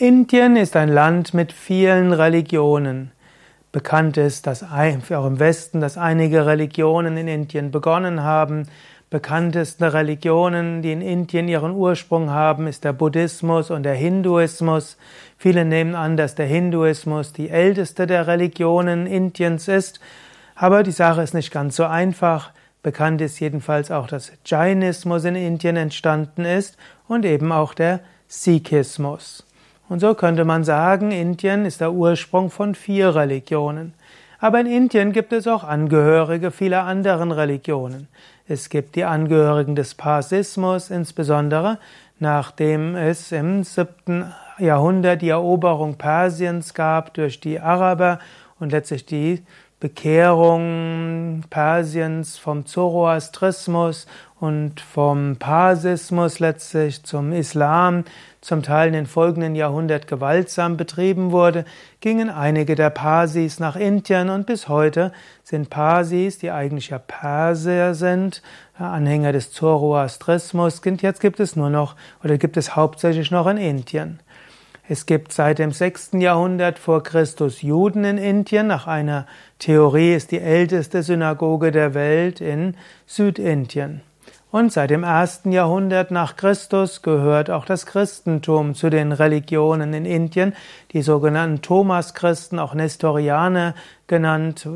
Indien ist ein Land mit vielen Religionen. Bekannt ist, dass auch im Westen, dass einige Religionen in Indien begonnen haben. Bekannteste Religionen, die in Indien ihren Ursprung haben, ist der Buddhismus und der Hinduismus. Viele nehmen an, dass der Hinduismus die älteste der Religionen Indiens ist. Aber die Sache ist nicht ganz so einfach. Bekannt ist jedenfalls auch, dass Jainismus in Indien entstanden ist und eben auch der Sikhismus. Und so könnte man sagen, Indien ist der Ursprung von vier Religionen. Aber in Indien gibt es auch Angehörige vieler anderen Religionen. Es gibt die Angehörigen des Parsismus, insbesondere nachdem es im siebten Jahrhundert die Eroberung Persiens gab durch die Araber und letztlich die Bekehrung Persiens vom Zoroastrismus und vom Parsismus letztlich zum Islam, zum Teil in den folgenden Jahrhundert gewaltsam betrieben wurde, gingen einige der Parsis nach Indien und bis heute sind Parsis, die eigentlich ja Perser sind, Anhänger des Zoroastrismus, jetzt gibt es nur noch oder gibt es hauptsächlich noch in Indien. Es gibt seit dem 6. Jahrhundert vor Christus Juden in Indien. Nach einer Theorie ist die älteste Synagoge der Welt in Südindien. Und seit dem 1. Jahrhundert nach Christus gehört auch das Christentum zu den Religionen in Indien. Die sogenannten Thomas-Christen, auch Nestorianer genannt,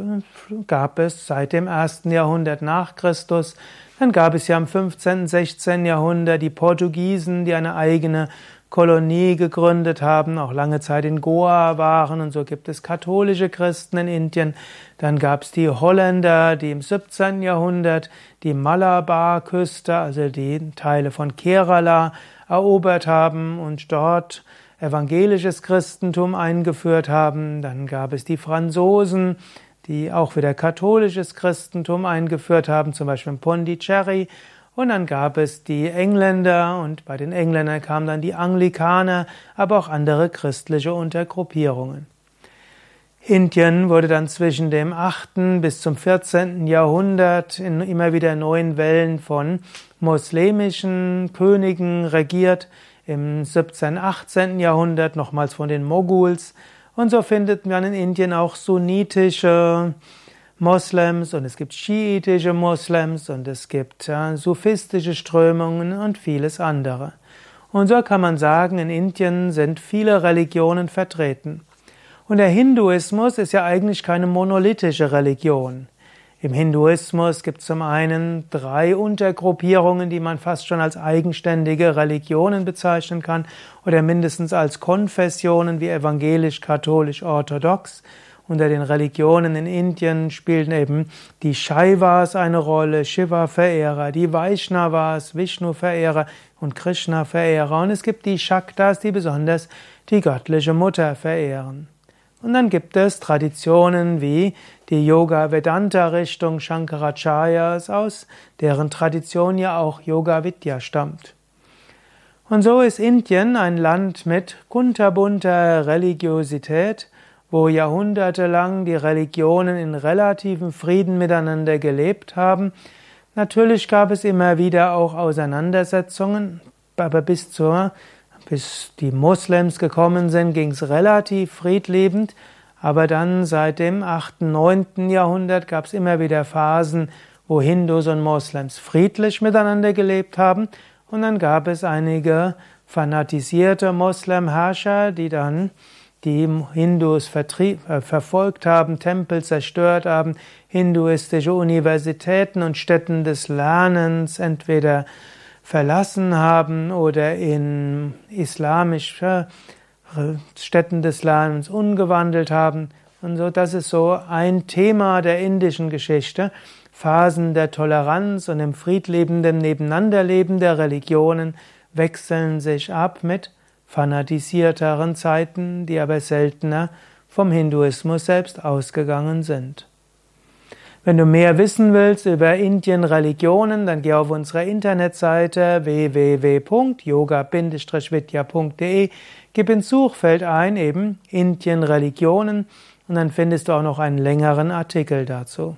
gab es seit dem 1. Jahrhundert nach Christus. Dann gab es ja im 15. 16. Jahrhundert die Portugiesen, die eine eigene Kolonie gegründet haben, auch lange Zeit in Goa waren und so gibt es katholische Christen in Indien. Dann gab es die Holländer, die im 17. Jahrhundert die Malabar-Küste, also die Teile von Kerala, erobert haben und dort evangelisches Christentum eingeführt haben. Dann gab es die Franzosen, die auch wieder katholisches Christentum eingeführt haben, zum Beispiel in Pondicherry. Und dann gab es die Engländer und bei den Engländern kamen dann die Anglikaner, aber auch andere christliche Untergruppierungen. Indien wurde dann zwischen dem 8. bis zum 14. Jahrhundert in immer wieder neuen Wellen von muslimischen Königen regiert, im 17. 18. Jahrhundert nochmals von den Moguls. Und so findet man in Indien auch sunnitische Moslems und es gibt schiitische Moslems und es gibt ja, sufistische Strömungen und vieles andere. Und so kann man sagen, in Indien sind viele Religionen vertreten. Und der Hinduismus ist ja eigentlich keine monolithische Religion. Im Hinduismus gibt es zum einen drei Untergruppierungen, die man fast schon als eigenständige Religionen bezeichnen kann oder mindestens als Konfessionen wie evangelisch, katholisch, orthodox. Unter den Religionen in Indien spielen eben die Shaivas eine Rolle, Shiva-Verehrer, die Vaishnavas, Vishnu-Verehrer und Krishna-Verehrer. Und es gibt die Shaktas, die besonders die göttliche Mutter verehren. Und dann gibt es Traditionen wie die Yoga-Vedanta-Richtung Shankaracharyas, aus deren Tradition ja auch Yoga-Vidya stammt. Und so ist Indien ein Land mit kunterbunter Religiosität, wo jahrhundertelang die Religionen in relativem Frieden miteinander gelebt haben. Natürlich gab es immer wieder auch Auseinandersetzungen, aber bis zur, bis die Moslems gekommen sind, ging es relativ friedlebend. Aber dann seit dem 8., 9. Jahrhundert gab es immer wieder Phasen, wo Hindus und Moslems friedlich miteinander gelebt haben. Und dann gab es einige fanatisierte Moslemherrscher, die dann die Hindus verfolgt haben, Tempel zerstört haben, hinduistische Universitäten und Stätten des Lernens entweder verlassen haben oder in islamische äh, Stätten des Lernens umgewandelt haben. Und so, das ist so ein Thema der indischen Geschichte. Phasen der Toleranz und im friedlebenden Nebeneinanderleben der Religionen wechseln sich ab mit fanatisierteren Zeiten, die aber seltener vom Hinduismus selbst ausgegangen sind. Wenn du mehr wissen willst über Indien-Religionen, dann geh auf unsere Internetseite www.yoga-vidya.de, gib ins Suchfeld ein eben Indien-Religionen und dann findest du auch noch einen längeren Artikel dazu.